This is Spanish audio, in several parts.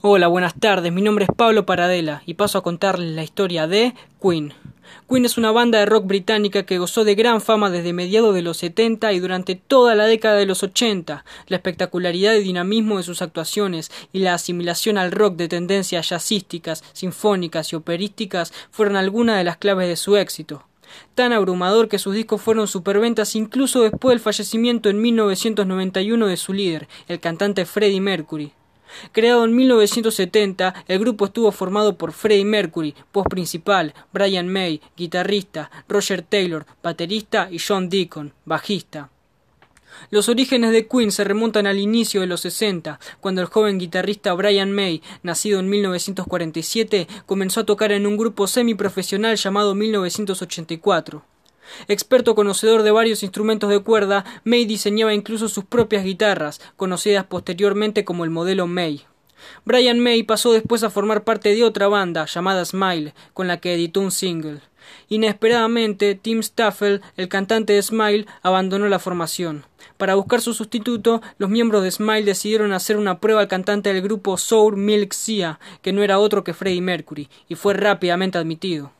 Hola, buenas tardes. Mi nombre es Pablo Paradela y paso a contarles la historia de Queen. Queen es una banda de rock británica que gozó de gran fama desde mediados de los 70 y durante toda la década de los 80. La espectacularidad y dinamismo de sus actuaciones y la asimilación al rock de tendencias jazzísticas, sinfónicas y operísticas fueron algunas de las claves de su éxito tan abrumador que sus discos fueron superventas incluso después del fallecimiento en 1991 de su líder, el cantante Freddie Mercury. Creado en 1970, el grupo estuvo formado por Freddie Mercury, voz principal, Brian May, guitarrista, Roger Taylor, baterista y John Deacon, bajista. Los orígenes de Queen se remontan al inicio de los 60, cuando el joven guitarrista Brian May, nacido en 1947, comenzó a tocar en un grupo semiprofesional llamado 1984. Experto conocedor de varios instrumentos de cuerda, May diseñaba incluso sus propias guitarras, conocidas posteriormente como el modelo May. Brian May pasó después a formar parte de otra banda llamada Smile, con la que editó un single. Inesperadamente, Tim Staffel, el cantante de Smile, abandonó la formación. Para buscar su sustituto, los miembros de Smile decidieron hacer una prueba al cantante del grupo Sour Milk Sea, que no era otro que Freddie Mercury, y fue rápidamente admitido.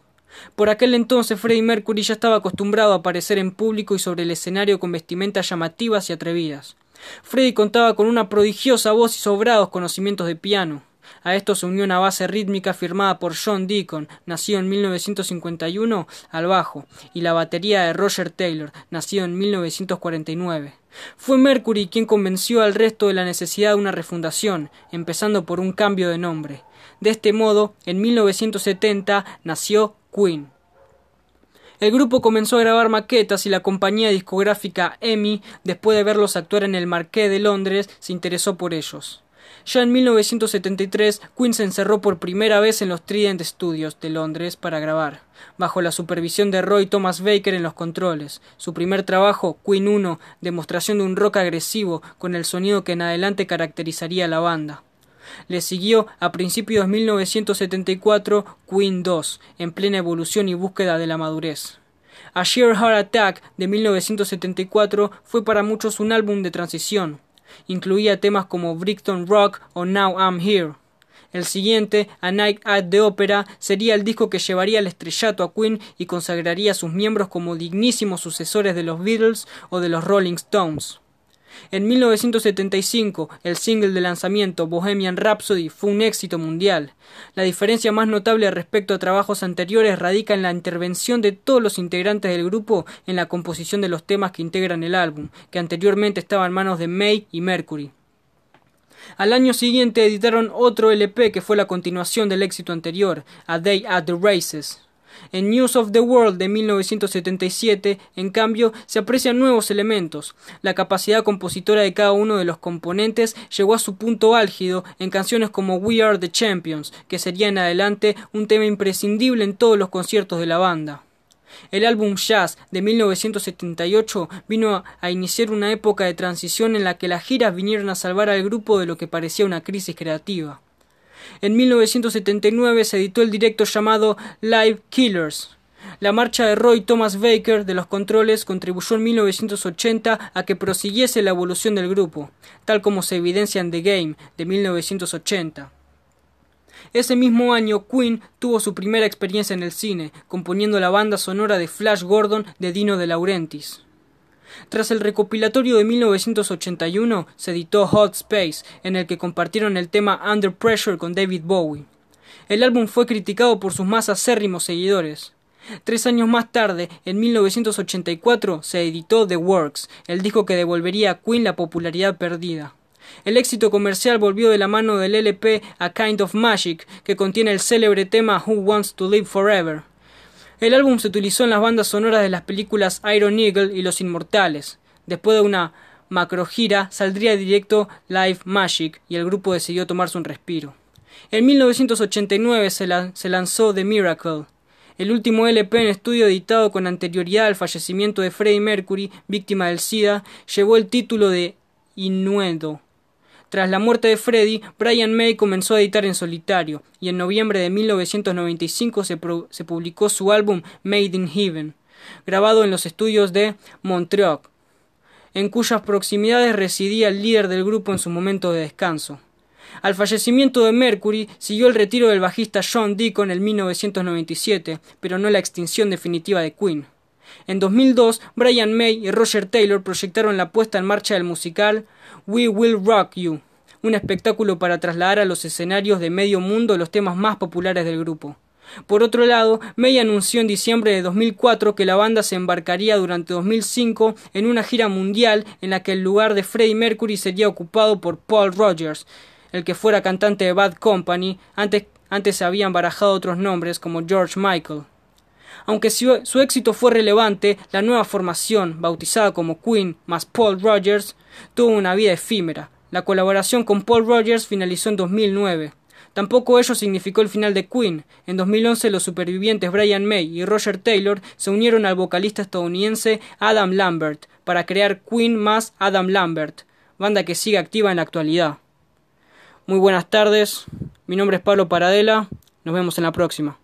Por aquel entonces Freddie Mercury ya estaba acostumbrado a aparecer en público y sobre el escenario con vestimentas llamativas y atrevidas. Freddie contaba con una prodigiosa voz y sobrados conocimientos de piano. A esto se unió una base rítmica firmada por John Deacon, nacido en 1951, al bajo, y la batería de Roger Taylor, nacido en 1949. Fue Mercury quien convenció al resto de la necesidad de una refundación, empezando por un cambio de nombre. De este modo, en 1970 nació Queen. El grupo comenzó a grabar maquetas y la compañía discográfica EMI, después de verlos actuar en el Marqués de Londres, se interesó por ellos. Ya en 1973, Queen se encerró por primera vez en los Trident Studios de Londres para grabar, bajo la supervisión de Roy Thomas Baker en los controles. Su primer trabajo, Queen 1, demostración de un rock agresivo con el sonido que en adelante caracterizaría a la banda. Le siguió a principios de 1974 Queen 2, en plena evolución y búsqueda de la madurez. A Sheer Heart Attack de 1974 fue para muchos un álbum de transición. Incluía temas como Brickton Rock o Now I'm Here. El siguiente, A Night at the Opera, sería el disco que llevaría el estrellato a Queen y consagraría a sus miembros como dignísimos sucesores de los Beatles o de los Rolling Stones. En 1975, el single de lanzamiento Bohemian Rhapsody fue un éxito mundial. La diferencia más notable respecto a trabajos anteriores radica en la intervención de todos los integrantes del grupo en la composición de los temas que integran el álbum, que anteriormente estaba en manos de May y Mercury. Al año siguiente editaron otro LP que fue la continuación del éxito anterior, A Day at the Races. En News of the World de 1977, en cambio, se aprecian nuevos elementos. La capacidad compositora de cada uno de los componentes llegó a su punto álgido en canciones como We Are the Champions, que sería en adelante un tema imprescindible en todos los conciertos de la banda. El álbum Jazz de 1978 vino a iniciar una época de transición en la que las giras vinieron a salvar al grupo de lo que parecía una crisis creativa. En 1979 se editó el directo llamado Live Killers. La marcha de Roy Thomas Baker de los controles contribuyó en 1980 a que prosiguiese la evolución del grupo, tal como se evidencia en The Game de 1980. Ese mismo año Queen tuvo su primera experiencia en el cine, componiendo la banda sonora de Flash Gordon de Dino de Laurentiis. Tras el recopilatorio de 1981 se editó Hot Space, en el que compartieron el tema Under Pressure con David Bowie. El álbum fue criticado por sus más acérrimos seguidores. Tres años más tarde, en 1984, se editó The Works, el disco que devolvería a Queen la popularidad perdida. El éxito comercial volvió de la mano del LP A Kind of Magic, que contiene el célebre tema Who Wants to Live Forever. El álbum se utilizó en las bandas sonoras de las películas Iron Eagle y Los Inmortales. Después de una macrogira saldría directo Live Magic y el grupo decidió tomarse un respiro. En 1989 se, se lanzó The Miracle, el último LP en estudio editado con anterioridad al fallecimiento de Freddie Mercury, víctima del SIDA, llevó el título de Innuendo. Tras la muerte de Freddie, Brian May comenzó a editar en solitario, y en noviembre de 1995 se, publicó su álbum Made in Heaven, grabado en los estudios de Montreal, en cuyas proximidades residía el líder del grupo en su momento de descanso. Al fallecimiento de Mercury siguió el retiro del bajista John Deacon en 1997, pero no la extinción definitiva de Queen. En 2002, Brian May y Roger Taylor proyectaron la puesta en marcha del musical We Will Rock You, un espectáculo para trasladar a los escenarios de medio mundo los temas más populares del grupo. Por otro lado, May anunció en diciembre de 2004 que la banda se embarcaría durante 2005 en una gira mundial en la que el lugar de Freddie Mercury sería ocupado por Paul Rogers, el que fuera cantante de Bad Company, antes, antes se habían barajado otros nombres como George Michael. Aunque su, su, éxito fue relevante, la nueva formación, bautizada como Queen más Paul Rogers, tuvo una vida efímera. La colaboración con Paul Rogers finalizó en 2009. Tampoco ello significó el final de Queen. En 2011 los supervivientes Brian May y Roger Taylor se unieron al vocalista estadounidense Adam Lambert para crear Queen más Adam Lambert, banda que sigue activa en la actualidad. Muy buenas tardes, mi nombre es Pablo Paradela, nos vemos en la próxima.